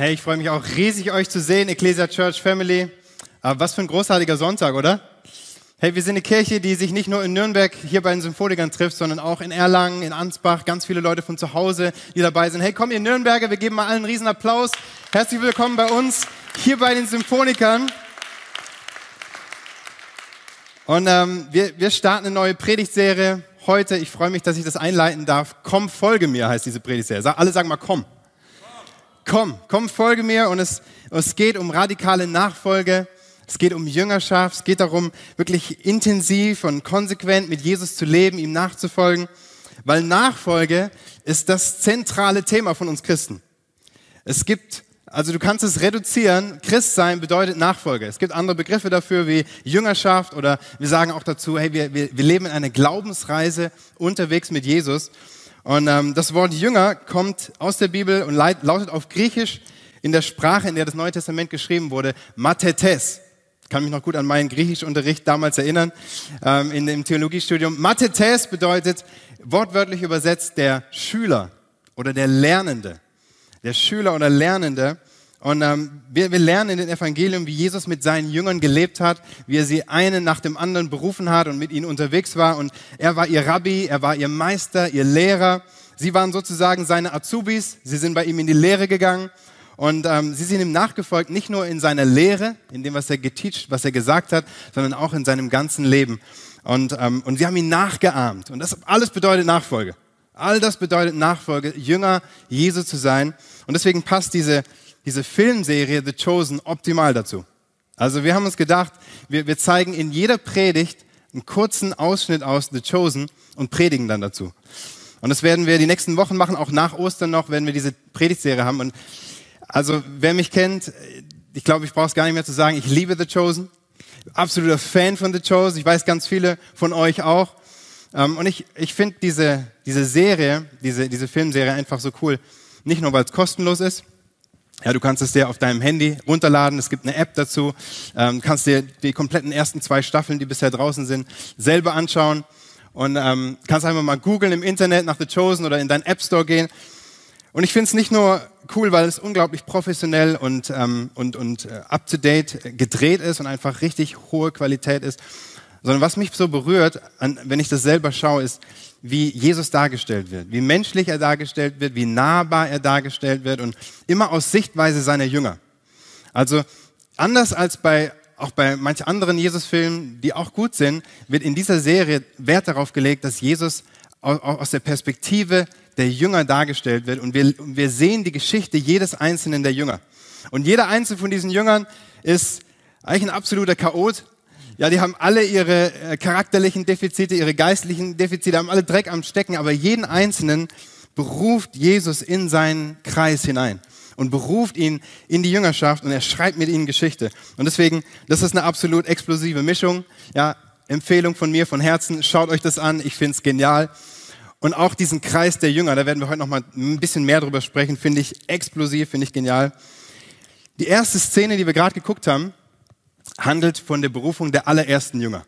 Hey, ich freue mich auch riesig, euch zu sehen, Ecclesia Church Family. Aber was für ein großartiger Sonntag, oder? Hey, wir sind eine Kirche, die sich nicht nur in Nürnberg hier bei den Symphonikern trifft, sondern auch in Erlangen, in Ansbach, ganz viele Leute von zu Hause, die dabei sind. Hey, komm ihr Nürnberger, wir geben mal allen einen riesen Applaus. Herzlich willkommen bei uns hier bei den Symphonikern. Und ähm, wir, wir starten eine neue Predigtserie heute. Ich freue mich, dass ich das einleiten darf. Komm, folge mir, heißt diese Predigtserie. Alle sagen mal, komm komm, komm, folge mir. Und es, es geht um radikale Nachfolge. Es geht um Jüngerschaft. Es geht darum, wirklich intensiv und konsequent mit Jesus zu leben, ihm nachzufolgen. Weil Nachfolge ist das zentrale Thema von uns Christen. Es gibt, also du kannst es reduzieren. Christsein bedeutet Nachfolge. Es gibt andere Begriffe dafür wie Jüngerschaft oder wir sagen auch dazu, hey, wir, wir, wir leben in einer Glaubensreise unterwegs mit Jesus. Und ähm, das Wort Jünger kommt aus der Bibel und lautet auf Griechisch in der Sprache, in der das Neue Testament geschrieben wurde, Mathetes. Ich kann mich noch gut an meinen Griechischunterricht damals erinnern, ähm, in dem Theologiestudium. Mathetes bedeutet wortwörtlich übersetzt der Schüler oder der Lernende. Der Schüler oder Lernende. Und ähm, wir, wir lernen in den Evangelium, wie Jesus mit seinen Jüngern gelebt hat, wie er sie einen nach dem anderen berufen hat und mit ihnen unterwegs war. Und er war ihr Rabbi, er war ihr Meister, ihr Lehrer. Sie waren sozusagen seine Azubis. Sie sind bei ihm in die Lehre gegangen. Und ähm, sie sind ihm nachgefolgt, nicht nur in seiner Lehre, in dem, was er geteacht, was er gesagt hat, sondern auch in seinem ganzen Leben. Und, ähm, und sie haben ihn nachgeahmt. Und das alles bedeutet Nachfolge. All das bedeutet Nachfolge, Jünger Jesu zu sein. Und deswegen passt diese diese Filmserie The Chosen optimal dazu. Also wir haben uns gedacht, wir, wir zeigen in jeder Predigt einen kurzen Ausschnitt aus The Chosen und predigen dann dazu. Und das werden wir die nächsten Wochen machen, auch nach Ostern noch, werden wir diese Predigtserie haben. Und also wer mich kennt, ich glaube, ich brauche es gar nicht mehr zu sagen, ich liebe The Chosen. Absoluter Fan von The Chosen. Ich weiß ganz viele von euch auch. Ähm, und ich, ich finde diese, diese Serie, diese, diese Filmserie einfach so cool. Nicht nur, weil es kostenlos ist, ja, du kannst es dir auf deinem Handy runterladen. Es gibt eine App dazu. Ähm, kannst dir die kompletten ersten zwei Staffeln, die bisher draußen sind, selber anschauen und ähm, kannst einfach mal googeln im Internet nach The Chosen oder in deinen App Store gehen. Und ich finde es nicht nur cool, weil es unglaublich professionell und ähm, und und äh, up to date gedreht ist und einfach richtig hohe Qualität ist, sondern was mich so berührt, an, wenn ich das selber schaue, ist wie Jesus dargestellt wird, wie menschlich er dargestellt wird, wie nahbar er dargestellt wird und immer aus Sichtweise seiner Jünger. Also anders als bei auch bei manchen anderen Jesus-Filmen, die auch gut sind, wird in dieser Serie Wert darauf gelegt, dass Jesus aus der Perspektive der Jünger dargestellt wird und wir, wir sehen die Geschichte jedes einzelnen der Jünger. Und jeder einzelne von diesen Jüngern ist eigentlich ein absoluter Chaot, ja, die haben alle ihre äh, charakterlichen Defizite, ihre geistlichen Defizite, haben alle Dreck am Stecken, aber jeden Einzelnen beruft Jesus in seinen Kreis hinein und beruft ihn in die Jüngerschaft und er schreibt mit ihnen Geschichte. Und deswegen, das ist eine absolut explosive Mischung. Ja, Empfehlung von mir von Herzen, schaut euch das an, ich finde es genial. Und auch diesen Kreis der Jünger, da werden wir heute noch mal ein bisschen mehr drüber sprechen, finde ich explosiv, finde ich genial. Die erste Szene, die wir gerade geguckt haben, handelt von der Berufung der allerersten Jünger.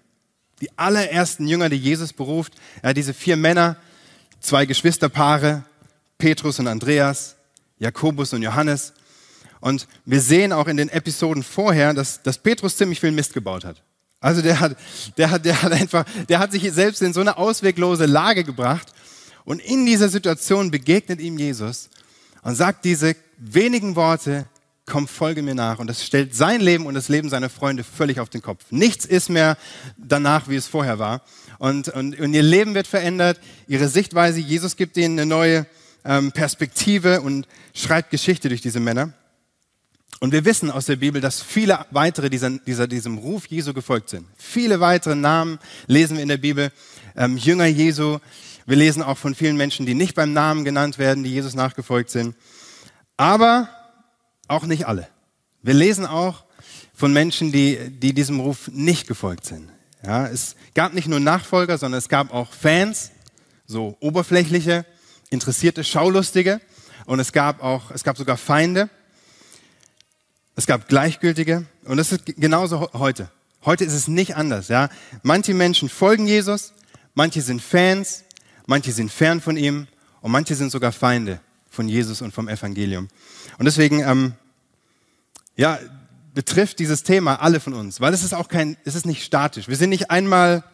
Die allerersten Jünger, die Jesus beruft, ja, diese vier Männer, zwei Geschwisterpaare, Petrus und Andreas, Jakobus und Johannes. Und wir sehen auch in den Episoden vorher, dass, dass Petrus ziemlich viel Mist gebaut hat. Also der hat, der hat, der hat einfach, der hat sich selbst in so eine ausweglose Lage gebracht. Und in dieser Situation begegnet ihm Jesus und sagt diese wenigen Worte, komm, folge mir nach. Und das stellt sein Leben und das Leben seiner Freunde völlig auf den Kopf. Nichts ist mehr danach, wie es vorher war. Und, und, und ihr Leben wird verändert, ihre Sichtweise, Jesus gibt ihnen eine neue ähm, Perspektive und schreibt Geschichte durch diese Männer. Und wir wissen aus der Bibel, dass viele weitere dieser, dieser, diesem Ruf Jesu gefolgt sind. Viele weitere Namen lesen wir in der Bibel. Ähm, Jünger Jesu. Wir lesen auch von vielen Menschen, die nicht beim Namen genannt werden, die Jesus nachgefolgt sind. Aber auch nicht alle. Wir lesen auch von Menschen, die, die diesem Ruf nicht gefolgt sind. Ja, es gab nicht nur Nachfolger, sondern es gab auch Fans, so oberflächliche, interessierte, schaulustige. Und es gab auch, es gab sogar Feinde. Es gab Gleichgültige. Und das ist genauso heute. Heute ist es nicht anders. Ja, manche Menschen folgen Jesus, manche sind Fans, manche sind fern von ihm und manche sind sogar Feinde von Jesus und vom Evangelium. Und deswegen ähm, ja, betrifft dieses Thema alle von uns, weil es ist auch kein, es ist nicht statisch. Wir sind nicht einmal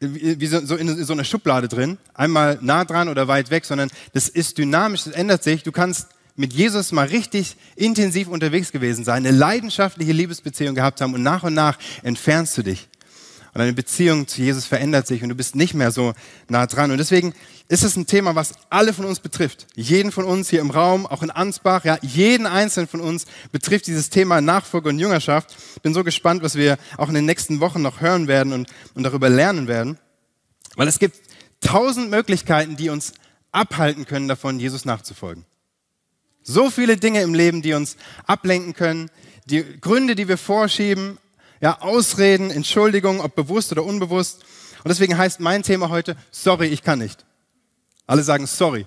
wie so, in so einer Schublade drin, einmal nah dran oder weit weg, sondern das ist dynamisch, das ändert sich. Du kannst mit Jesus mal richtig intensiv unterwegs gewesen sein, eine leidenschaftliche Liebesbeziehung gehabt haben und nach und nach entfernst du dich. Und deine Beziehung zu Jesus verändert sich und du bist nicht mehr so nah dran. Und deswegen ist es ein Thema, was alle von uns betrifft. Jeden von uns hier im Raum, auch in Ansbach, ja, jeden einzelnen von uns betrifft dieses Thema Nachfolge und Jüngerschaft. Bin so gespannt, was wir auch in den nächsten Wochen noch hören werden und, und darüber lernen werden. Weil es gibt tausend Möglichkeiten, die uns abhalten können davon, Jesus nachzufolgen. So viele Dinge im Leben, die uns ablenken können, die Gründe, die wir vorschieben, ja, Ausreden, Entschuldigungen, ob bewusst oder unbewusst. Und deswegen heißt mein Thema heute, sorry, ich kann nicht. Alle sagen sorry.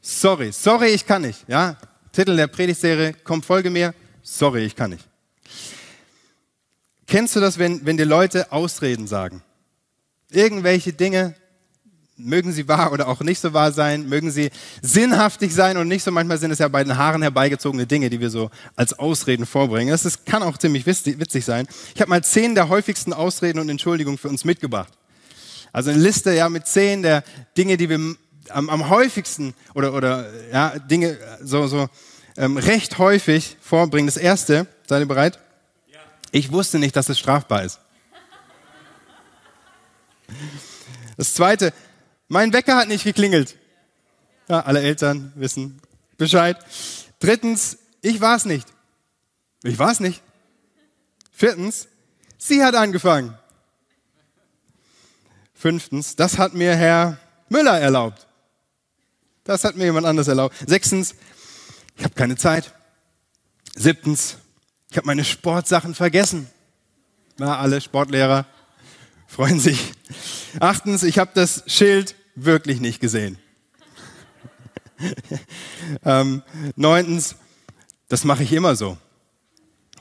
Sorry, sorry, ich kann nicht. Ja, Titel der Predigtserie, komm, folge mir. Sorry, ich kann nicht. Kennst du das, wenn, wenn dir Leute Ausreden sagen? Irgendwelche Dinge, mögen sie wahr oder auch nicht so wahr sein, mögen sie sinnhaftig sein und nicht so. Manchmal sind es ja bei den Haaren herbeigezogene Dinge, die wir so als Ausreden vorbringen. Das ist, kann auch ziemlich witzig sein. Ich habe mal zehn der häufigsten Ausreden und Entschuldigungen für uns mitgebracht. Also eine Liste ja mit zehn der Dinge, die wir am, am häufigsten oder, oder ja, Dinge so, so ähm, recht häufig vorbringen. Das erste, seid ihr bereit? Ja. Ich wusste nicht, dass es strafbar ist. Das zweite, mein Wecker hat nicht geklingelt. Ja, alle Eltern wissen Bescheid. Drittens, ich war es nicht. Ich war es nicht. Viertens, sie hat angefangen. Fünftens, das hat mir Herr Müller erlaubt. Das hat mir jemand anders erlaubt. Sechstens, ich habe keine Zeit. Siebtens, ich habe meine Sportsachen vergessen. Na, alle Sportlehrer freuen sich. Achtens, ich habe das Schild wirklich nicht gesehen. ähm, neuntens, das mache ich immer so.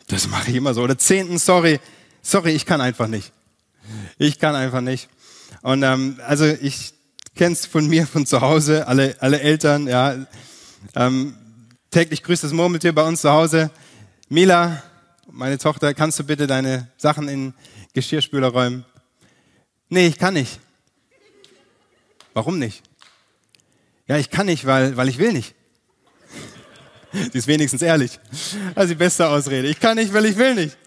Das mache ich immer so. Oder zehntens, sorry, sorry, ich kann einfach nicht. Ich kann einfach nicht. Und ähm, also ich kenne es von mir, von zu Hause, alle, alle Eltern, ja. Ähm, täglich grüßt das Murmeltier bei uns zu Hause. Mila, meine Tochter, kannst du bitte deine Sachen in Geschirrspüler räumen? Nee, ich kann nicht. Warum nicht? Ja, ich kann nicht, weil, weil ich will nicht. Sie ist wenigstens ehrlich. Also die beste Ausrede. Ich kann nicht, weil ich will nicht.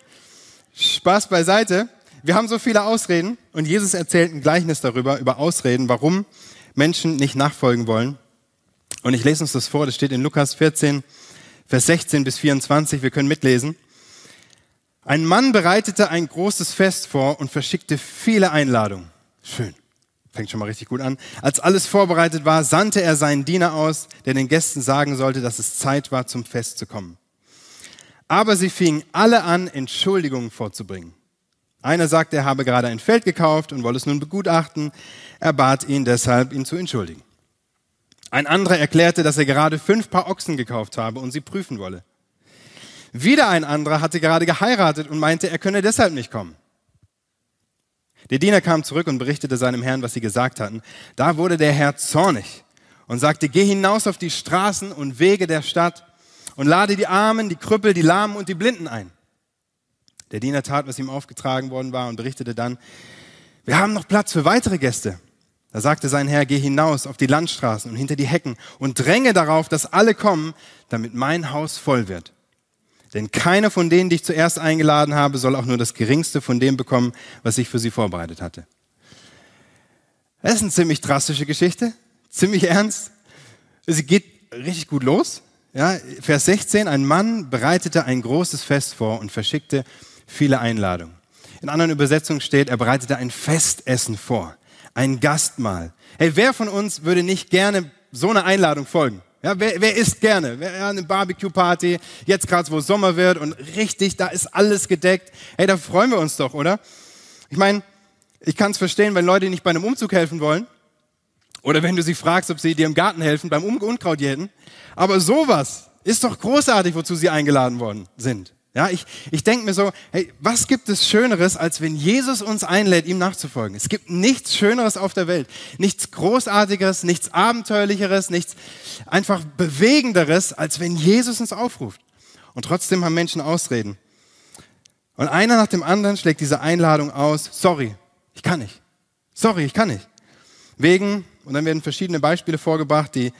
Spaß beiseite. Wir haben so viele Ausreden und Jesus erzählt ein Gleichnis darüber, über Ausreden, warum Menschen nicht nachfolgen wollen. Und ich lese uns das vor, das steht in Lukas 14, Vers 16 bis 24, wir können mitlesen. Ein Mann bereitete ein großes Fest vor und verschickte viele Einladungen. Schön. Fängt schon mal richtig gut an. Als alles vorbereitet war, sandte er seinen Diener aus, der den Gästen sagen sollte, dass es Zeit war, zum Fest zu kommen. Aber sie fingen alle an, Entschuldigungen vorzubringen. Einer sagte, er habe gerade ein Feld gekauft und wolle es nun begutachten. Er bat ihn deshalb, ihn zu entschuldigen. Ein anderer erklärte, dass er gerade fünf Paar Ochsen gekauft habe und sie prüfen wolle. Wieder ein anderer hatte gerade geheiratet und meinte, er könne deshalb nicht kommen. Der Diener kam zurück und berichtete seinem Herrn, was sie gesagt hatten. Da wurde der Herr zornig und sagte, geh hinaus auf die Straßen und Wege der Stadt und lade die Armen, die Krüppel, die Lahmen und die Blinden ein. Der Diener tat, was ihm aufgetragen worden war und berichtete dann, wir haben noch Platz für weitere Gäste. Da sagte sein Herr, geh hinaus auf die Landstraßen und hinter die Hecken und dränge darauf, dass alle kommen, damit mein Haus voll wird. Denn keiner von denen, die ich zuerst eingeladen habe, soll auch nur das geringste von dem bekommen, was ich für sie vorbereitet hatte. Das ist eine ziemlich drastische Geschichte, ziemlich ernst. Sie geht richtig gut los. Ja, Vers 16, ein Mann bereitete ein großes Fest vor und verschickte viele Einladungen. In anderen Übersetzungen steht, er bereitete ein Festessen vor, ein Gastmahl. Hey, wer von uns würde nicht gerne so eine Einladung folgen? Ja, wer, wer isst gerne? Wer, ja, eine Barbecue-Party, jetzt gerade, wo Sommer wird und richtig, da ist alles gedeckt. Hey, da freuen wir uns doch, oder? Ich meine, ich kann es verstehen, wenn Leute nicht bei einem Umzug helfen wollen oder wenn du sie fragst, ob sie dir im Garten helfen beim Unkraut jäten. Aber sowas ist doch großartig, wozu sie eingeladen worden sind. Ja, ich, ich denke mir so, hey, was gibt es Schöneres, als wenn Jesus uns einlädt, ihm nachzufolgen? Es gibt nichts Schöneres auf der Welt, nichts Großartigeres, nichts Abenteuerlicheres, nichts einfach Bewegenderes, als wenn Jesus uns aufruft. Und trotzdem haben Menschen Ausreden. Und einer nach dem anderen schlägt diese Einladung aus, sorry, ich kann nicht. Sorry, ich kann nicht. Wegen, und dann werden verschiedene Beispiele vorgebracht, die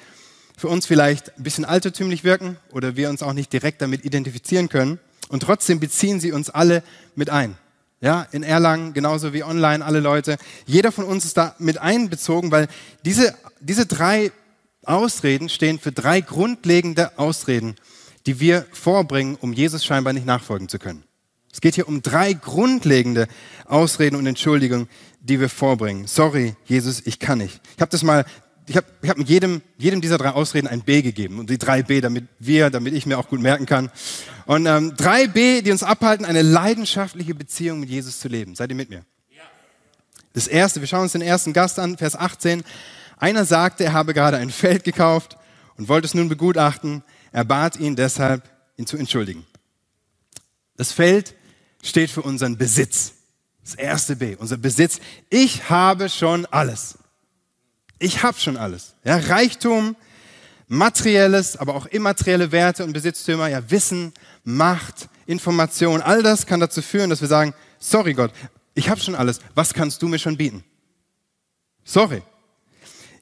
für uns vielleicht ein bisschen altertümlich wirken oder wir uns auch nicht direkt damit identifizieren können. Und trotzdem beziehen sie uns alle mit ein. Ja, in Erlangen, genauso wie online, alle Leute. Jeder von uns ist da mit einbezogen, weil diese, diese drei Ausreden stehen für drei grundlegende Ausreden, die wir vorbringen, um Jesus scheinbar nicht nachfolgen zu können. Es geht hier um drei grundlegende Ausreden und Entschuldigungen, die wir vorbringen. Sorry, Jesus, ich kann nicht. Ich habe das mal, ich habe ich hab jedem, jedem dieser drei Ausreden ein B gegeben. Und die drei B, damit wir, damit ich mir auch gut merken kann. Und ähm, drei B, die uns abhalten, eine leidenschaftliche Beziehung mit Jesus zu leben. Seid ihr mit mir? Das erste, wir schauen uns den ersten Gast an, Vers 18. Einer sagte, er habe gerade ein Feld gekauft und wollte es nun begutachten. Er bat ihn deshalb, ihn zu entschuldigen. Das Feld steht für unseren Besitz. Das erste B, unser Besitz. Ich habe schon alles. Ich habe schon alles. Ja, Reichtum, materielles, aber auch immaterielle Werte und Besitztümer, ja, Wissen, Macht, Information, all das kann dazu führen, dass wir sagen, sorry Gott, ich habe schon alles. Was kannst du mir schon bieten? Sorry.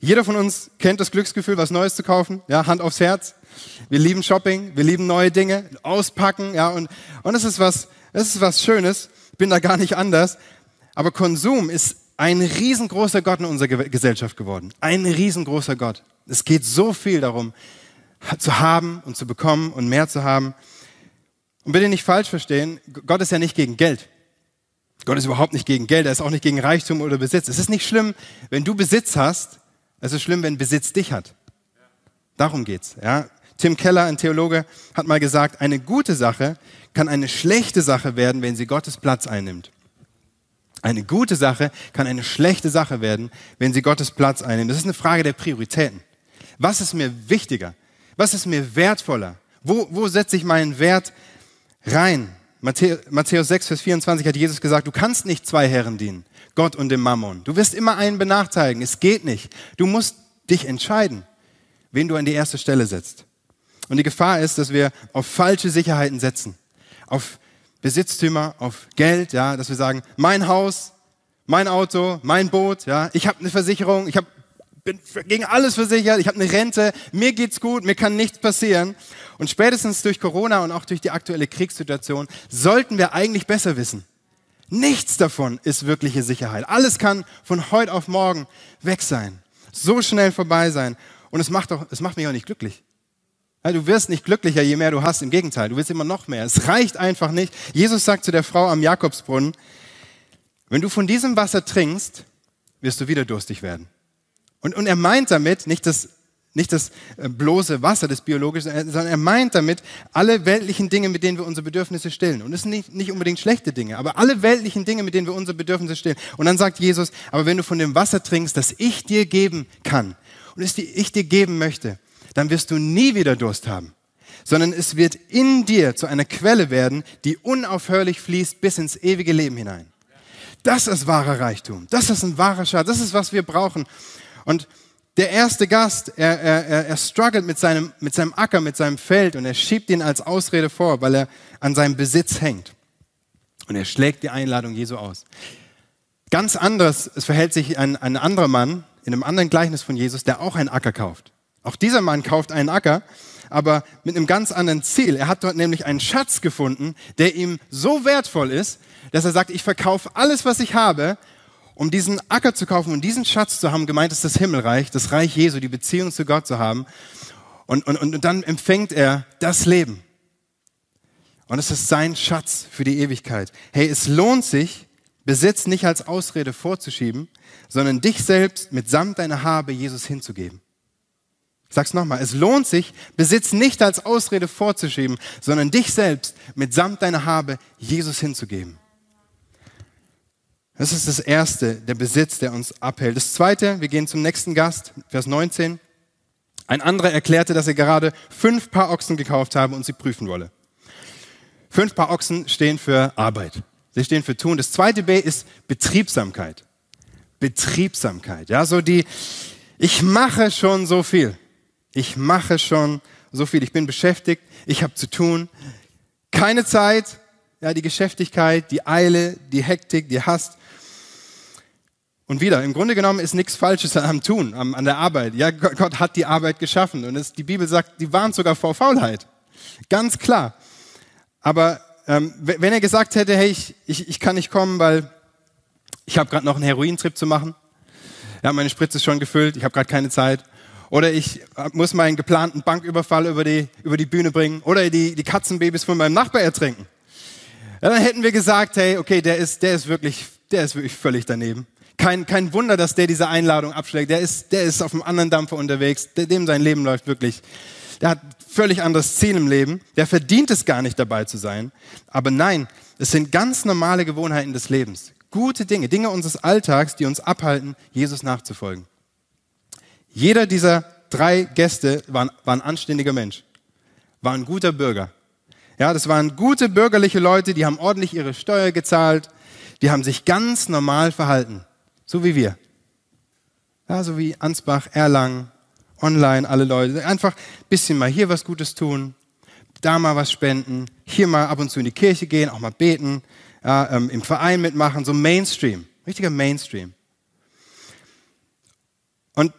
Jeder von uns kennt das Glücksgefühl, was Neues zu kaufen. Ja, Hand aufs Herz. Wir lieben Shopping, wir lieben neue Dinge, auspacken, ja, und, und es ist was, es ist was Schönes. Bin da gar nicht anders. Aber Konsum ist ein riesengroßer Gott in unserer Gesellschaft geworden. Ein riesengroßer Gott. Es geht so viel darum, zu haben und zu bekommen und mehr zu haben. Und bitte nicht falsch verstehen, Gott ist ja nicht gegen Geld. Gott ist überhaupt nicht gegen Geld, er ist auch nicht gegen Reichtum oder Besitz. Es ist nicht schlimm, wenn du Besitz hast, es ist schlimm, wenn Besitz dich hat. Darum geht's. Ja? Tim Keller, ein Theologe, hat mal gesagt, eine gute Sache kann eine schlechte Sache werden, wenn sie Gottes Platz einnimmt. Eine gute Sache kann eine schlechte Sache werden, wenn sie Gottes Platz einnimmt. Das ist eine Frage der Prioritäten. Was ist mir wichtiger? Was ist mir wertvoller? Wo, wo setze ich meinen Wert rein? Matthäus 6, Vers 24 hat Jesus gesagt, du kannst nicht zwei Herren dienen, Gott und dem Mammon. Du wirst immer einen benachteiligen. Es geht nicht. Du musst dich entscheiden, wen du an die erste Stelle setzt. Und die Gefahr ist, dass wir auf falsche Sicherheiten setzen. Auf Besitztümer, auf Geld, ja, dass wir sagen, mein Haus, mein Auto, mein Boot, ja, ich habe eine Versicherung, ich hab, bin gegen alles versichert, ich habe eine Rente, mir geht's gut, mir kann nichts passieren. Und spätestens durch Corona und auch durch die aktuelle Kriegssituation sollten wir eigentlich besser wissen. Nichts davon ist wirkliche Sicherheit. Alles kann von heute auf morgen weg sein, so schnell vorbei sein. Und es macht, auch, es macht mich auch nicht glücklich. Du wirst nicht glücklicher, je mehr du hast. Im Gegenteil, du willst immer noch mehr. Es reicht einfach nicht. Jesus sagt zu der Frau am Jakobsbrunnen, wenn du von diesem Wasser trinkst, wirst du wieder durstig werden. Und, und er meint damit nicht das, nicht das äh, bloße Wasser, das biologische, sondern er meint damit alle weltlichen Dinge, mit denen wir unsere Bedürfnisse stillen. Und es sind nicht, nicht unbedingt schlechte Dinge, aber alle weltlichen Dinge, mit denen wir unsere Bedürfnisse stillen. Und dann sagt Jesus, aber wenn du von dem Wasser trinkst, das ich dir geben kann und es ich dir geben möchte, dann wirst du nie wieder Durst haben, sondern es wird in dir zu einer Quelle werden, die unaufhörlich fließt bis ins ewige Leben hinein. Das ist wahrer Reichtum. Das ist ein wahrer Schatz. Das ist, was wir brauchen. Und der erste Gast, er, er, er struggelt mit seinem, mit seinem Acker, mit seinem Feld und er schiebt ihn als Ausrede vor, weil er an seinem Besitz hängt. Und er schlägt die Einladung Jesu aus. Ganz anders, es verhält sich ein, ein anderer Mann in einem anderen Gleichnis von Jesus, der auch einen Acker kauft. Auch dieser Mann kauft einen Acker, aber mit einem ganz anderen Ziel. Er hat dort nämlich einen Schatz gefunden, der ihm so wertvoll ist, dass er sagt, ich verkaufe alles, was ich habe, um diesen Acker zu kaufen und diesen Schatz zu haben. Gemeint ist das Himmelreich, das Reich Jesu, die Beziehung zu Gott zu haben. Und, und, und dann empfängt er das Leben. Und es ist sein Schatz für die Ewigkeit. Hey, es lohnt sich, Besitz nicht als Ausrede vorzuschieben, sondern dich selbst mitsamt deiner Habe Jesus hinzugeben. Sag's nochmal, es lohnt sich, Besitz nicht als Ausrede vorzuschieben, sondern dich selbst mitsamt deiner Habe Jesus hinzugeben. Das ist das Erste, der Besitz, der uns abhält. Das Zweite, wir gehen zum nächsten Gast, Vers 19. Ein anderer erklärte, dass er gerade fünf Paar Ochsen gekauft habe und sie prüfen wolle. Fünf Paar Ochsen stehen für Arbeit. Sie stehen für Tun. Das zweite B ist Betriebsamkeit. Betriebsamkeit. Ja, so die, ich mache schon so viel. Ich mache schon so viel. Ich bin beschäftigt. Ich habe zu tun. Keine Zeit, ja, die Geschäftigkeit, die Eile, die Hektik, die Hast. Und wieder, im Grunde genommen ist nichts Falsches am Tun, am, an der Arbeit. Ja, Gott, Gott hat die Arbeit geschaffen und es, die Bibel sagt, die warnt sogar vor Faulheit. Ganz klar. Aber ähm, wenn er gesagt hätte, hey, ich, ich, ich kann nicht kommen, weil ich habe gerade noch einen Herointrip zu machen, ja, meine Spritze ist schon gefüllt, ich habe gerade keine Zeit. Oder ich muss meinen geplanten Banküberfall über die, über die Bühne bringen. Oder die, die Katzenbabys von meinem Nachbar ertrinken. Ja, dann hätten wir gesagt, hey, okay, der ist, der ist wirklich, der ist wirklich völlig daneben. Kein, kein Wunder, dass der diese Einladung abschlägt. Der ist, der ist auf einem anderen Dampfer unterwegs. Dem sein Leben läuft wirklich. Der hat völlig anderes Ziel im Leben. Der verdient es gar nicht dabei zu sein. Aber nein, es sind ganz normale Gewohnheiten des Lebens. Gute Dinge, Dinge unseres Alltags, die uns abhalten, Jesus nachzufolgen. Jeder dieser drei Gäste war, war ein anständiger Mensch, war ein guter Bürger. Ja, das waren gute bürgerliche Leute, die haben ordentlich ihre Steuer gezahlt, die haben sich ganz normal verhalten. So wie wir. Ja, so wie Ansbach, Erlangen, online, alle Leute. Einfach ein bisschen mal hier was Gutes tun, da mal was spenden, hier mal ab und zu in die Kirche gehen, auch mal beten, ja, ähm, im Verein mitmachen, so Mainstream, richtiger Mainstream. Und,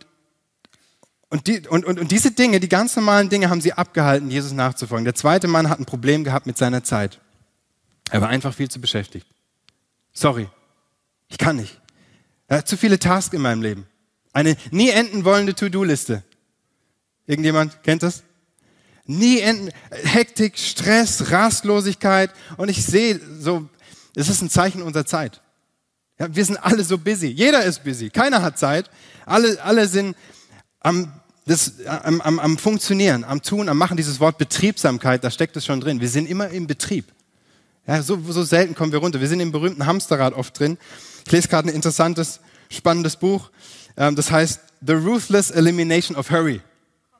und, die, und, und, und diese Dinge, die ganz normalen Dinge, haben sie abgehalten, Jesus nachzufolgen. Der zweite Mann hat ein Problem gehabt mit seiner Zeit. Er war einfach viel zu beschäftigt. Sorry, ich kann nicht. Er hat zu viele Tasks in meinem Leben. Eine nie enden wollende To-Do-Liste. Irgendjemand kennt das? Nie enden, Hektik, Stress, Rastlosigkeit. Und ich sehe so, es ist ein Zeichen unserer Zeit. Ja, wir sind alle so busy. Jeder ist busy. Keiner hat Zeit. Alle, alle sind am, das, am, am, am Funktionieren, am Tun, am Machen. Dieses Wort Betriebsamkeit, da steckt es schon drin. Wir sind immer im Betrieb. Ja, so, so selten kommen wir runter. Wir sind im berühmten Hamsterrad oft drin. Ich lese gerade ein interessantes, spannendes Buch. Ähm, das heißt The Ruthless Elimination of Hurry.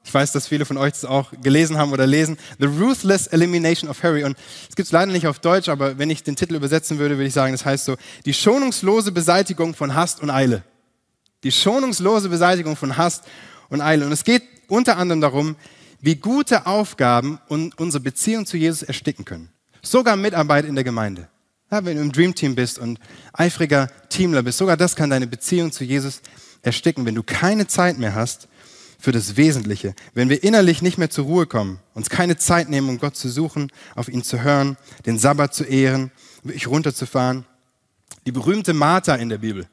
Ich weiß, dass viele von euch das auch gelesen haben oder lesen. The Ruthless Elimination of Hurry. Und es gibt es leider nicht auf Deutsch, aber wenn ich den Titel übersetzen würde, würde ich sagen, das heißt so, die schonungslose Beseitigung von Hast und Eile. Die schonungslose Beseitigung von Hast und Eile. Und es geht unter anderem darum, wie gute Aufgaben und unsere Beziehung zu Jesus ersticken können. Sogar Mitarbeit in der Gemeinde. Ja, wenn du im Dream Team bist und eifriger Teamler bist, sogar das kann deine Beziehung zu Jesus ersticken, wenn du keine Zeit mehr hast für das Wesentliche. Wenn wir innerlich nicht mehr zur Ruhe kommen, uns keine Zeit nehmen, um Gott zu suchen, auf ihn zu hören, den Sabbat zu ehren, wirklich runterzufahren. Die berühmte Martha in der Bibel.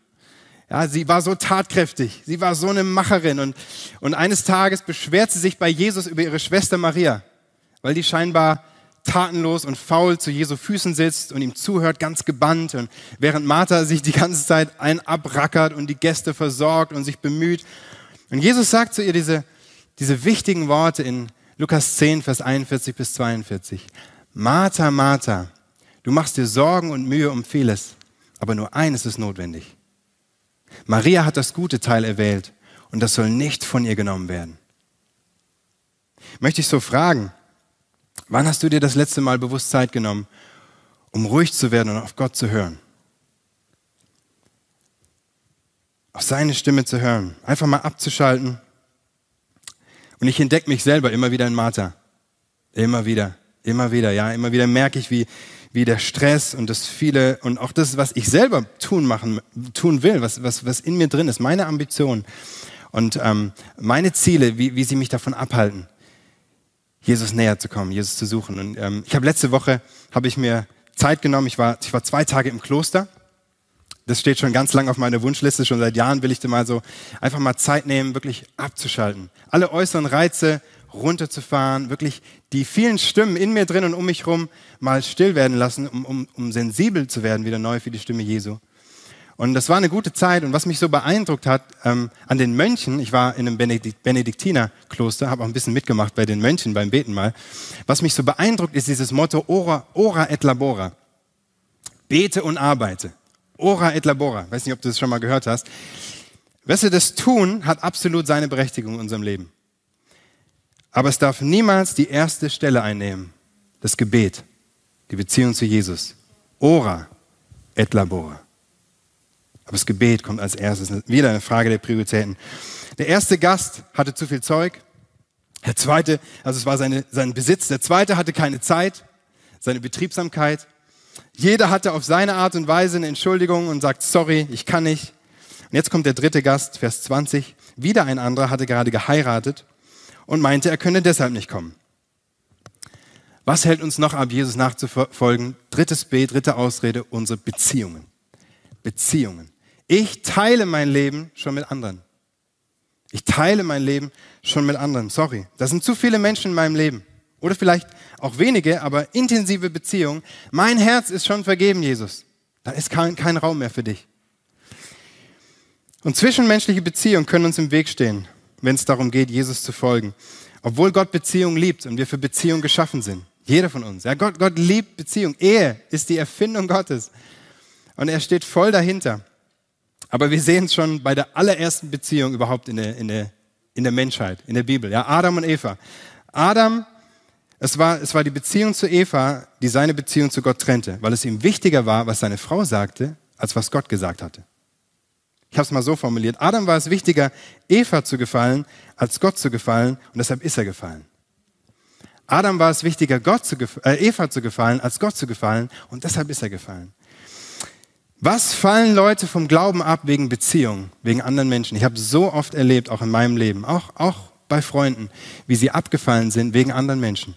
Ja, sie war so tatkräftig, sie war so eine Macherin und, und eines Tages beschwert sie sich bei Jesus über ihre Schwester Maria, weil die scheinbar tatenlos und faul zu Jesu Füßen sitzt und ihm zuhört, ganz gebannt. Und während Martha sich die ganze Zeit ein abrackert und die Gäste versorgt und sich bemüht. Und Jesus sagt zu ihr diese, diese wichtigen Worte in Lukas 10, Vers 41 bis 42. Martha, Martha, du machst dir Sorgen und Mühe um vieles, aber nur eines ist notwendig. Maria hat das gute Teil erwählt und das soll nicht von ihr genommen werden. Möchte ich so fragen, Wann hast du dir das letzte Mal bewusst Zeit genommen, um ruhig zu werden und auf Gott zu hören? Auf seine Stimme zu hören, einfach mal abzuschalten. Und ich entdecke mich selber immer wieder in Martha. Immer wieder, immer wieder, ja, immer wieder merke ich, wie, wie der Stress und das viele und auch das, was ich selber tun machen, tun will, was, was, was in mir drin ist, meine Ambitionen und ähm, meine Ziele, wie, wie sie mich davon abhalten, Jesus näher zu kommen, Jesus zu suchen. Und ähm, ich habe letzte Woche habe ich mir Zeit genommen. Ich war, ich war zwei Tage im Kloster. Das steht schon ganz lang auf meiner Wunschliste. Schon seit Jahren will ich da mal so einfach mal Zeit nehmen, wirklich abzuschalten. Alle äußeren Reize runterzufahren, wirklich die vielen Stimmen in mir drin und um mich herum mal still werden lassen, um, um, um sensibel zu werden wieder neu für die Stimme Jesu. Und das war eine gute Zeit. Und was mich so beeindruckt hat ähm, an den Mönchen, ich war in einem Benedikt Benediktinerkloster, habe auch ein bisschen mitgemacht bei den Mönchen beim Beten mal. Was mich so beeindruckt, ist dieses Motto Ora, ora et labora. Bete und arbeite. Ora et labora. Weiß nicht, ob du das schon mal gehört hast. Weißt du, das Tun hat absolut seine Berechtigung in unserem Leben. Aber es darf niemals die erste Stelle einnehmen. Das Gebet, die Beziehung zu Jesus. Ora et labora. Aber das Gebet kommt als erstes. Wieder eine Frage der Prioritäten. Der erste Gast hatte zu viel Zeug. Der zweite, also es war seine, sein Besitz. Der zweite hatte keine Zeit. seine Betriebsamkeit. Jeder hatte auf seine Art und Weise eine Entschuldigung und sagt, sorry, ich kann nicht. Und jetzt kommt der dritte Gast, Vers 20. Wieder ein anderer hatte gerade geheiratet und meinte, er könne deshalb nicht kommen. Was hält uns noch ab, Jesus nachzufolgen? Drittes B, dritte Ausrede, unsere Beziehungen. Beziehungen. Ich teile mein Leben schon mit anderen. Ich teile mein Leben schon mit anderen. Sorry. Das sind zu viele Menschen in meinem Leben. Oder vielleicht auch wenige, aber intensive Beziehungen. Mein Herz ist schon vergeben, Jesus. Da ist kein, kein Raum mehr für dich. Und zwischenmenschliche Beziehungen können uns im Weg stehen, wenn es darum geht, Jesus zu folgen. Obwohl Gott Beziehung liebt und wir für Beziehung geschaffen sind. Jeder von uns. Ja, Gott, Gott liebt Beziehung. Ehe ist die Erfindung Gottes. Und er steht voll dahinter. Aber wir sehen es schon bei der allerersten Beziehung überhaupt in der, in der, in der Menschheit, in der Bibel. Ja, Adam und Eva. Adam, es war, es war die Beziehung zu Eva, die seine Beziehung zu Gott trennte, weil es ihm wichtiger war, was seine Frau sagte, als was Gott gesagt hatte. Ich habe es mal so formuliert. Adam war es wichtiger, Eva zu gefallen, als Gott zu gefallen, und deshalb ist er gefallen. Adam war es wichtiger, Gott zu äh, Eva zu gefallen, als Gott zu gefallen, und deshalb ist er gefallen. Was fallen Leute vom Glauben ab wegen Beziehungen, wegen anderen Menschen? Ich habe so oft erlebt, auch in meinem Leben, auch, auch bei Freunden, wie sie abgefallen sind wegen anderen Menschen,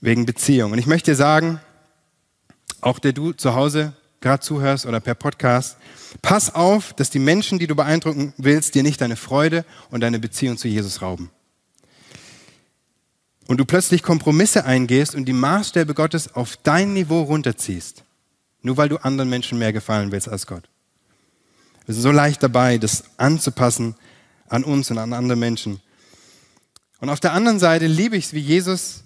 wegen Beziehungen. Und ich möchte sagen, auch der du zu Hause gerade zuhörst oder per Podcast, pass auf, dass die Menschen, die du beeindrucken willst, dir nicht deine Freude und deine Beziehung zu Jesus rauben. Und du plötzlich Kompromisse eingehst und die Maßstäbe Gottes auf dein Niveau runterziehst, nur weil du anderen Menschen mehr gefallen willst als Gott. Wir sind so leicht dabei, das anzupassen an uns und an andere Menschen. Und auf der anderen Seite liebe ich es, wie Jesus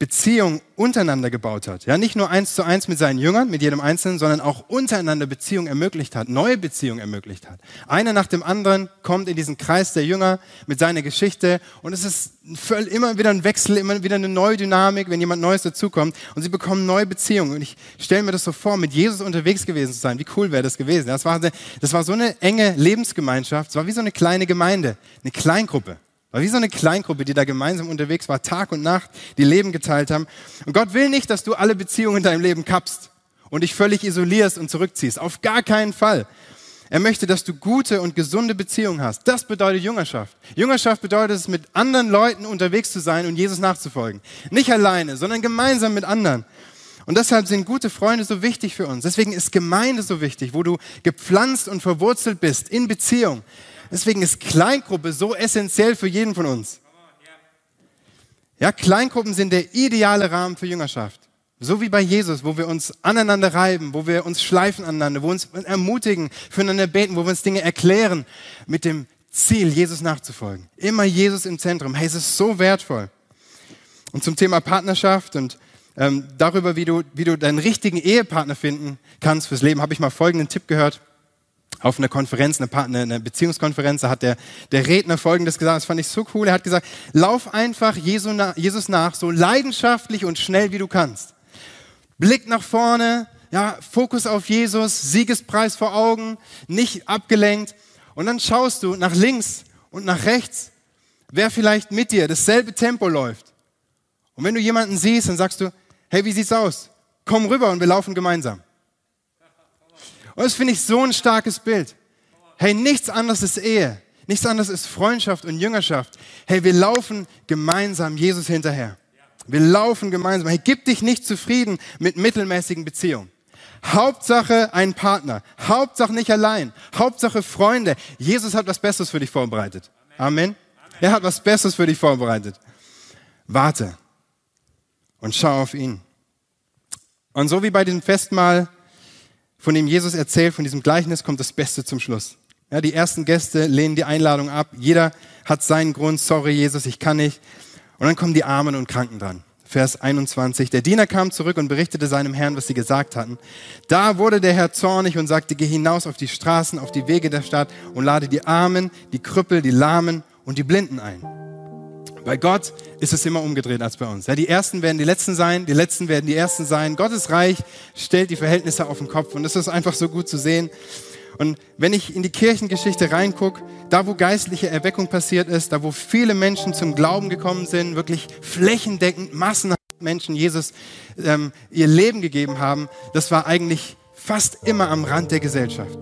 Beziehung untereinander gebaut hat. Ja, nicht nur eins zu eins mit seinen Jüngern, mit jedem Einzelnen, sondern auch untereinander Beziehung ermöglicht hat, neue Beziehungen ermöglicht hat. Einer nach dem anderen kommt in diesen Kreis der Jünger mit seiner Geschichte und es ist immer wieder ein Wechsel, immer wieder eine neue Dynamik, wenn jemand Neues dazukommt und sie bekommen neue Beziehungen. Und ich stelle mir das so vor, mit Jesus unterwegs gewesen zu sein. Wie cool wäre das gewesen? Das war, das war so eine enge Lebensgemeinschaft. Es war wie so eine kleine Gemeinde, eine Kleingruppe. War wie so eine Kleingruppe, die da gemeinsam unterwegs war, Tag und Nacht, die Leben geteilt haben. Und Gott will nicht, dass du alle Beziehungen in deinem Leben kappst und dich völlig isolierst und zurückziehst. Auf gar keinen Fall. Er möchte, dass du gute und gesunde Beziehungen hast. Das bedeutet Jüngerschaft. Jüngerschaft bedeutet es, mit anderen Leuten unterwegs zu sein und Jesus nachzufolgen. Nicht alleine, sondern gemeinsam mit anderen. Und deshalb sind gute Freunde so wichtig für uns. Deswegen ist Gemeinde so wichtig, wo du gepflanzt und verwurzelt bist in Beziehung. Deswegen ist Kleingruppe so essentiell für jeden von uns. Ja, Kleingruppen sind der ideale Rahmen für Jüngerschaft. So wie bei Jesus, wo wir uns aneinander reiben, wo wir uns schleifen aneinander, wo wir uns ermutigen, füreinander beten, wo wir uns Dinge erklären, mit dem Ziel, Jesus nachzufolgen. Immer Jesus im Zentrum. Hey, es ist so wertvoll. Und zum Thema Partnerschaft und ähm, darüber, wie du, wie du deinen richtigen Ehepartner finden kannst fürs Leben, habe ich mal folgenden Tipp gehört auf einer Konferenz, eine, eine Beziehungskonferenz, da hat der, der Redner Folgendes gesagt, das fand ich so cool, er hat gesagt, lauf einfach Jesus nach, so leidenschaftlich und schnell wie du kannst. Blick nach vorne, ja, Fokus auf Jesus, Siegespreis vor Augen, nicht abgelenkt. Und dann schaust du nach links und nach rechts, wer vielleicht mit dir dasselbe Tempo läuft. Und wenn du jemanden siehst, dann sagst du, hey, wie sieht's aus? Komm rüber und wir laufen gemeinsam. Und das finde ich so ein starkes Bild. Hey, nichts anderes ist Ehe. Nichts anderes ist Freundschaft und Jüngerschaft. Hey, wir laufen gemeinsam Jesus hinterher. Wir laufen gemeinsam. Hey, gib dich nicht zufrieden mit mittelmäßigen Beziehungen. Hauptsache ein Partner. Hauptsache nicht allein. Hauptsache Freunde. Jesus hat was Besseres für dich vorbereitet. Amen. Er hat was Besseres für dich vorbereitet. Warte und schau auf ihn. Und so wie bei dem Festmahl von dem Jesus erzählt, von diesem Gleichnis, kommt das Beste zum Schluss. Ja, die ersten Gäste lehnen die Einladung ab. Jeder hat seinen Grund. Sorry, Jesus, ich kann nicht. Und dann kommen die Armen und Kranken dran. Vers 21. Der Diener kam zurück und berichtete seinem Herrn, was sie gesagt hatten. Da wurde der Herr zornig und sagte, geh hinaus auf die Straßen, auf die Wege der Stadt und lade die Armen, die Krüppel, die Lahmen und die Blinden ein. Bei Gott ist es immer umgedreht als bei uns. Ja, die Ersten werden die Letzten sein, die Letzten werden die Ersten sein. Gottes Reich stellt die Verhältnisse auf den Kopf und das ist einfach so gut zu sehen. Und wenn ich in die Kirchengeschichte reingucke, da wo geistliche Erweckung passiert ist, da wo viele Menschen zum Glauben gekommen sind, wirklich flächendeckend, massenhaft, Menschen Jesus ähm, ihr Leben gegeben haben, das war eigentlich fast immer am Rand der Gesellschaft.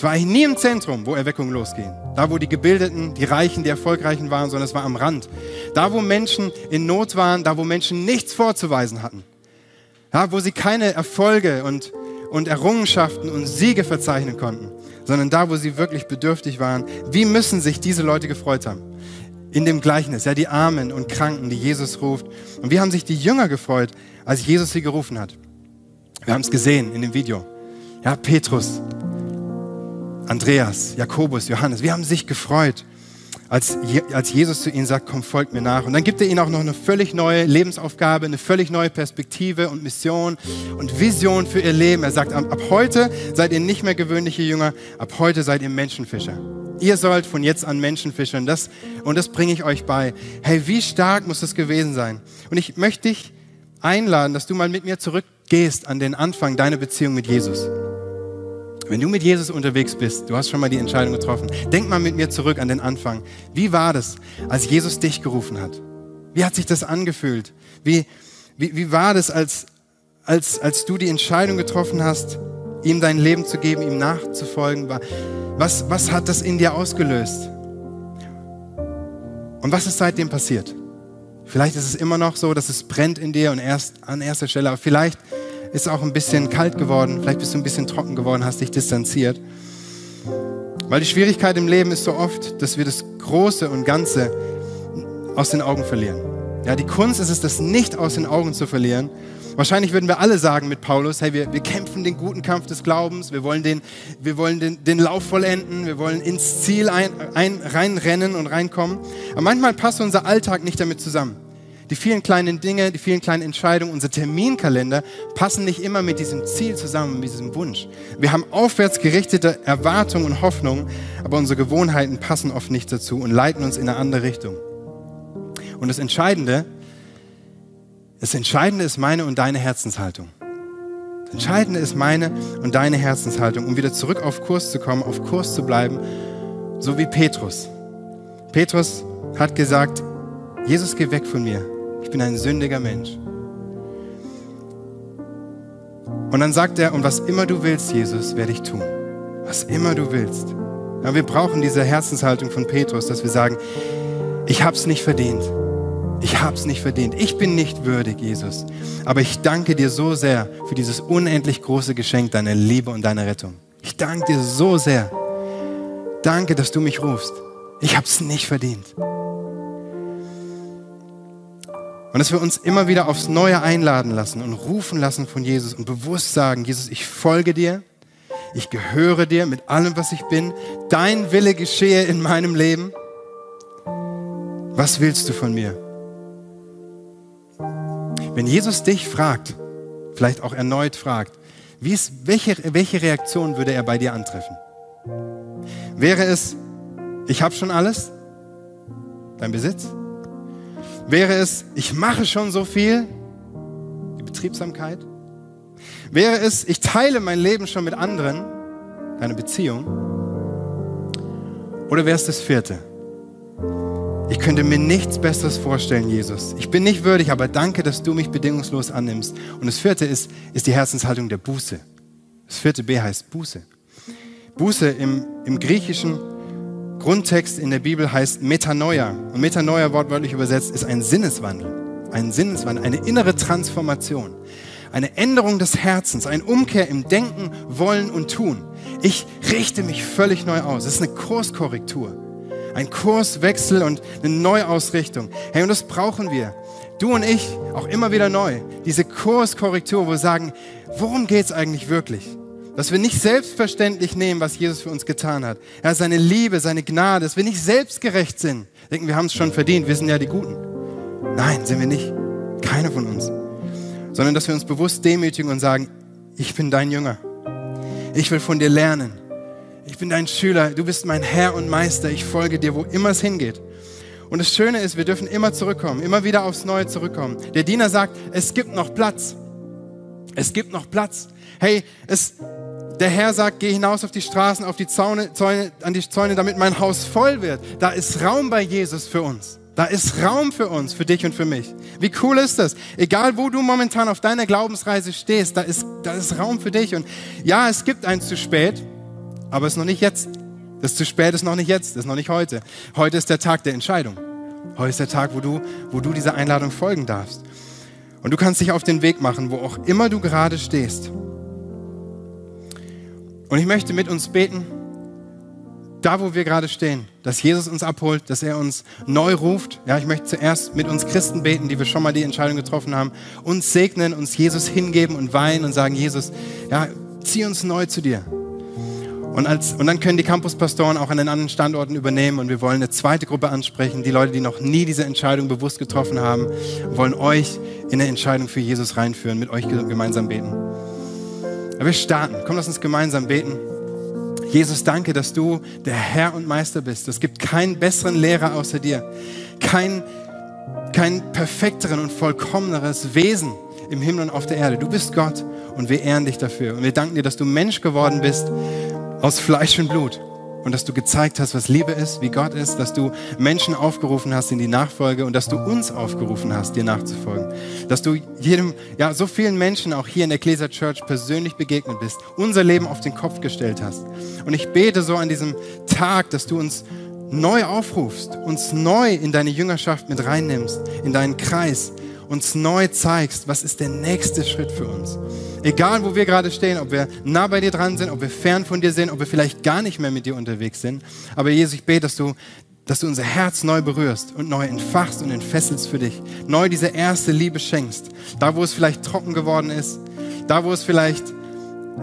Es war nie im Zentrum, wo Erweckungen losgehen. Da, wo die Gebildeten, die Reichen, die Erfolgreichen waren, sondern es war am Rand. Da, wo Menschen in Not waren, da, wo Menschen nichts vorzuweisen hatten. Ja, wo sie keine Erfolge und, und Errungenschaften und Siege verzeichnen konnten, sondern da, wo sie wirklich bedürftig waren. Wie müssen sich diese Leute gefreut haben? In dem Gleichnis, ja, die Armen und Kranken, die Jesus ruft. Und wie haben sich die Jünger gefreut, als Jesus sie gerufen hat? Wir haben es gesehen in dem Video. Ja, Petrus, Andreas, Jakobus, Johannes, wir haben sich gefreut, als, als Jesus zu ihnen sagt, komm, folgt mir nach. Und dann gibt er ihnen auch noch eine völlig neue Lebensaufgabe, eine völlig neue Perspektive und Mission und Vision für ihr Leben. Er sagt, ab heute seid ihr nicht mehr gewöhnliche Jünger, ab heute seid ihr Menschenfischer. Ihr sollt von jetzt an Menschen fischen. Das, und das bringe ich euch bei. Hey, wie stark muss das gewesen sein? Und ich möchte dich einladen, dass du mal mit mir zurückgehst an den Anfang deiner Beziehung mit Jesus. Wenn du mit Jesus unterwegs bist, du hast schon mal die Entscheidung getroffen, denk mal mit mir zurück an den Anfang. Wie war das, als Jesus dich gerufen hat? Wie hat sich das angefühlt? Wie, wie, wie war das, als, als, als du die Entscheidung getroffen hast, ihm dein Leben zu geben, ihm nachzufolgen? Was, was hat das in dir ausgelöst? Und was ist seitdem passiert? Vielleicht ist es immer noch so, dass es brennt in dir und erst an erster Stelle, aber vielleicht ist auch ein bisschen kalt geworden, vielleicht bist du ein bisschen trocken geworden, hast dich distanziert. Weil die Schwierigkeit im Leben ist so oft, dass wir das Große und Ganze aus den Augen verlieren. Ja, die Kunst ist es, das nicht aus den Augen zu verlieren. Wahrscheinlich würden wir alle sagen mit Paulus, hey, wir, wir kämpfen den guten Kampf des Glaubens, wir wollen den, wir wollen den, den Lauf vollenden, wir wollen ins Ziel ein, ein, reinrennen und reinkommen. Aber manchmal passt unser Alltag nicht damit zusammen. Die vielen kleinen Dinge, die vielen kleinen Entscheidungen, unser Terminkalender passen nicht immer mit diesem Ziel zusammen, mit diesem Wunsch. Wir haben aufwärts gerichtete Erwartungen und Hoffnungen, aber unsere Gewohnheiten passen oft nicht dazu und leiten uns in eine andere Richtung. Und das Entscheidende, das Entscheidende ist meine und deine Herzenshaltung. Das Entscheidende ist meine und deine Herzenshaltung, um wieder zurück auf Kurs zu kommen, auf Kurs zu bleiben, so wie Petrus. Petrus hat gesagt, Jesus, geh weg von mir. Ich bin ein sündiger Mensch. Und dann sagt er, und was immer du willst, Jesus, werde ich tun. Was immer du willst. Ja, wir brauchen diese Herzenshaltung von Petrus, dass wir sagen, ich habe es nicht verdient. Ich habe es nicht verdient. Ich bin nicht würdig, Jesus. Aber ich danke dir so sehr für dieses unendlich große Geschenk deiner Liebe und deiner Rettung. Ich danke dir so sehr. Danke, dass du mich rufst. Ich habe es nicht verdient. Und dass wir uns immer wieder aufs Neue einladen lassen und rufen lassen von Jesus und bewusst sagen, Jesus, ich folge dir, ich gehöre dir mit allem, was ich bin, dein Wille geschehe in meinem Leben. Was willst du von mir? Wenn Jesus dich fragt, vielleicht auch erneut fragt, wie ist, welche, welche Reaktion würde er bei dir antreffen? Wäre es, ich habe schon alles, dein Besitz? Wäre es, ich mache schon so viel, die Betriebsamkeit? Wäre es, ich teile mein Leben schon mit anderen, deine Beziehung? Oder wäre es das vierte? Ich könnte mir nichts Besseres vorstellen, Jesus. Ich bin nicht würdig, aber danke, dass du mich bedingungslos annimmst. Und das vierte ist, ist die Herzenshaltung der Buße. Das vierte B heißt Buße. Buße im, im Griechischen Grundtext in der Bibel heißt Metanoia. Und Metanoia, wortwörtlich übersetzt, ist ein Sinneswandel. Ein Sinneswandel, eine innere Transformation. Eine Änderung des Herzens, ein Umkehr im Denken, Wollen und Tun. Ich richte mich völlig neu aus. Es ist eine Kurskorrektur. Ein Kurswechsel und eine Neuausrichtung. Hey, und das brauchen wir. Du und ich auch immer wieder neu. Diese Kurskorrektur, wo wir sagen, worum geht es eigentlich wirklich? Dass wir nicht selbstverständlich nehmen, was Jesus für uns getan hat. Er seine Liebe, seine Gnade, dass wir nicht selbstgerecht sind. Denken, wir haben es schon verdient, wir sind ja die Guten. Nein, sind wir nicht. Keine von uns. Sondern dass wir uns bewusst demütigen und sagen, ich bin dein Jünger. Ich will von dir lernen. Ich bin dein Schüler. Du bist mein Herr und Meister. Ich folge dir, wo immer es hingeht. Und das Schöne ist, wir dürfen immer zurückkommen, immer wieder aufs Neue zurückkommen. Der Diener sagt, es gibt noch Platz. Es gibt noch Platz. Hey, es, der Herr sagt, geh hinaus auf die Straßen, auf die Zäune, Zäune, an die Zäune, damit mein Haus voll wird. Da ist Raum bei Jesus für uns. Da ist Raum für uns, für dich und für mich. Wie cool ist das? Egal, wo du momentan auf deiner Glaubensreise stehst, da ist, da ist Raum für dich. Und ja, es gibt eins zu spät, aber es ist noch nicht jetzt. Das zu spät ist noch nicht jetzt, das ist noch nicht heute. Heute ist der Tag der Entscheidung. Heute ist der Tag, wo du, wo du dieser Einladung folgen darfst. Und du kannst dich auf den Weg machen, wo auch immer du gerade stehst. Und ich möchte mit uns beten, da wo wir gerade stehen, dass Jesus uns abholt, dass er uns neu ruft. Ja, ich möchte zuerst mit uns Christen beten, die wir schon mal die Entscheidung getroffen haben, uns segnen, uns Jesus hingeben und weinen und sagen, Jesus, ja, zieh uns neu zu dir. Und, als, und dann können die Campuspastoren auch an den anderen Standorten übernehmen und wir wollen eine zweite Gruppe ansprechen, die Leute, die noch nie diese Entscheidung bewusst getroffen haben, wollen euch in eine Entscheidung für Jesus reinführen, mit euch gemeinsam beten. Wir starten. Komm, lass uns gemeinsam beten. Jesus, danke, dass du der Herr und Meister bist. Es gibt keinen besseren Lehrer außer dir. Kein, kein perfekteren und vollkommeneres Wesen im Himmel und auf der Erde. Du bist Gott und wir ehren dich dafür. Und wir danken dir, dass du Mensch geworden bist aus Fleisch und Blut. Und dass du gezeigt hast, was Liebe ist, wie Gott ist, dass du Menschen aufgerufen hast in die Nachfolge und dass du uns aufgerufen hast, dir nachzufolgen. Dass du jedem, ja, so vielen Menschen auch hier in der Ecclesia Church persönlich begegnet bist, unser Leben auf den Kopf gestellt hast. Und ich bete so an diesem Tag, dass du uns neu aufrufst, uns neu in deine Jüngerschaft mit reinnimmst, in deinen Kreis, uns neu zeigst, was ist der nächste Schritt für uns. Egal, wo wir gerade stehen, ob wir nah bei dir dran sind, ob wir fern von dir sind, ob wir vielleicht gar nicht mehr mit dir unterwegs sind. Aber Jesus, ich bete, dass du, dass du unser Herz neu berührst und neu entfachst und entfesselst für dich. Neu diese erste Liebe schenkst. Da, wo es vielleicht trocken geworden ist. Da, wo es vielleicht,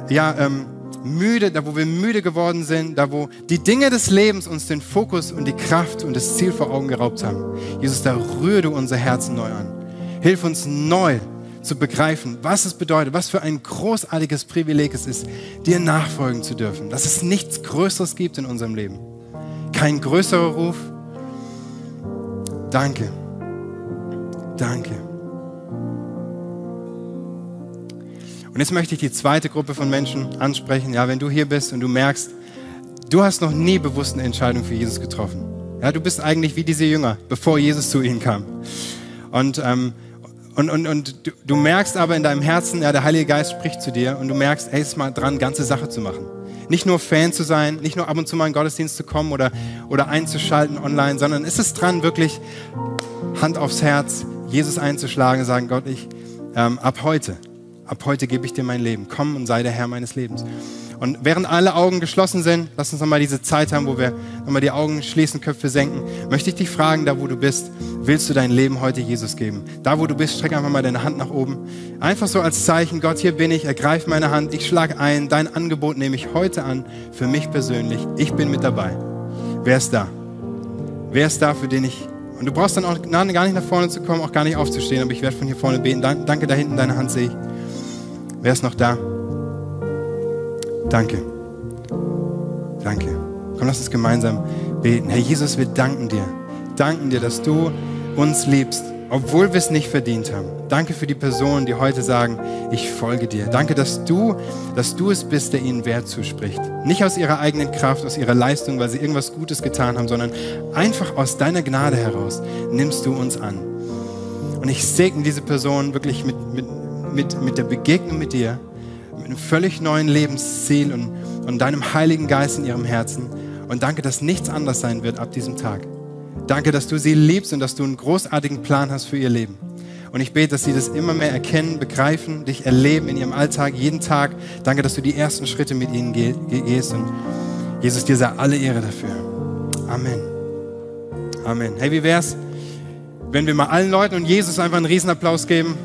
ja, ähm, müde, da wo wir müde geworden sind, da wo die Dinge des Lebens uns den Fokus und die Kraft und das Ziel vor Augen geraubt haben. Jesus, da rühre du unser Herzen neu an. Hilf uns neu zu begreifen, was es bedeutet, was für ein großartiges Privileg es ist, dir nachfolgen zu dürfen. Dass es nichts Größeres gibt in unserem Leben. Kein größerer Ruf. Danke. Danke. Und jetzt möchte ich die zweite Gruppe von Menschen ansprechen. Ja, wenn du hier bist und du merkst, du hast noch nie bewusst eine Entscheidung für Jesus getroffen. Ja, du bist eigentlich wie diese Jünger, bevor Jesus zu ihnen kam. Und ähm, und, und, und du, du, merkst aber in deinem Herzen, ja, der Heilige Geist spricht zu dir und du merkst, ey, ist mal dran, ganze Sache zu machen. Nicht nur Fan zu sein, nicht nur ab und zu mal in den Gottesdienst zu kommen oder, oder einzuschalten online, sondern ist es dran, wirklich Hand aufs Herz, Jesus einzuschlagen und sagen, Gott, ich, ähm, ab heute, ab heute gebe ich dir mein Leben. Komm und sei der Herr meines Lebens. Und während alle Augen geschlossen sind, lass uns nochmal diese Zeit haben, wo wir nochmal die Augen schließen, Köpfe senken, möchte ich dich fragen, da wo du bist, willst du dein Leben heute Jesus geben? Da wo du bist, streck einfach mal deine Hand nach oben. Einfach so als Zeichen, Gott, hier bin ich, ergreif meine Hand, ich schlage ein, dein Angebot nehme ich heute an, für mich persönlich. Ich bin mit dabei. Wer ist da? Wer ist da, für den ich und du brauchst dann auch gar nicht nach vorne zu kommen, auch gar nicht aufzustehen, aber ich werde von hier vorne beten. Danke, da hinten, deine Hand sehe ich. Wer ist noch da? Danke. Danke. Komm, lass uns gemeinsam beten. Herr Jesus, wir danken dir. Danken dir, dass du uns liebst, obwohl wir es nicht verdient haben. Danke für die Personen, die heute sagen, ich folge dir. Danke, dass du, dass du es bist, der ihnen Wert zuspricht. Nicht aus ihrer eigenen Kraft, aus ihrer Leistung, weil sie irgendwas Gutes getan haben, sondern einfach aus deiner Gnade heraus nimmst du uns an. Und ich segne diese Person wirklich mit, mit, mit, mit der Begegnung mit dir einem völlig neuen Lebensziel und, und deinem Heiligen Geist in ihrem Herzen. Und danke, dass nichts anders sein wird ab diesem Tag. Danke, dass du sie liebst und dass du einen großartigen Plan hast für ihr Leben. Und ich bete, dass sie das immer mehr erkennen, begreifen, dich erleben in ihrem Alltag, jeden Tag. Danke, dass du die ersten Schritte mit ihnen gehst. Und Jesus, dir sei alle Ehre dafür. Amen. Amen. Hey, wie wär's, wenn wir mal allen Leuten und Jesus einfach einen Riesenapplaus geben?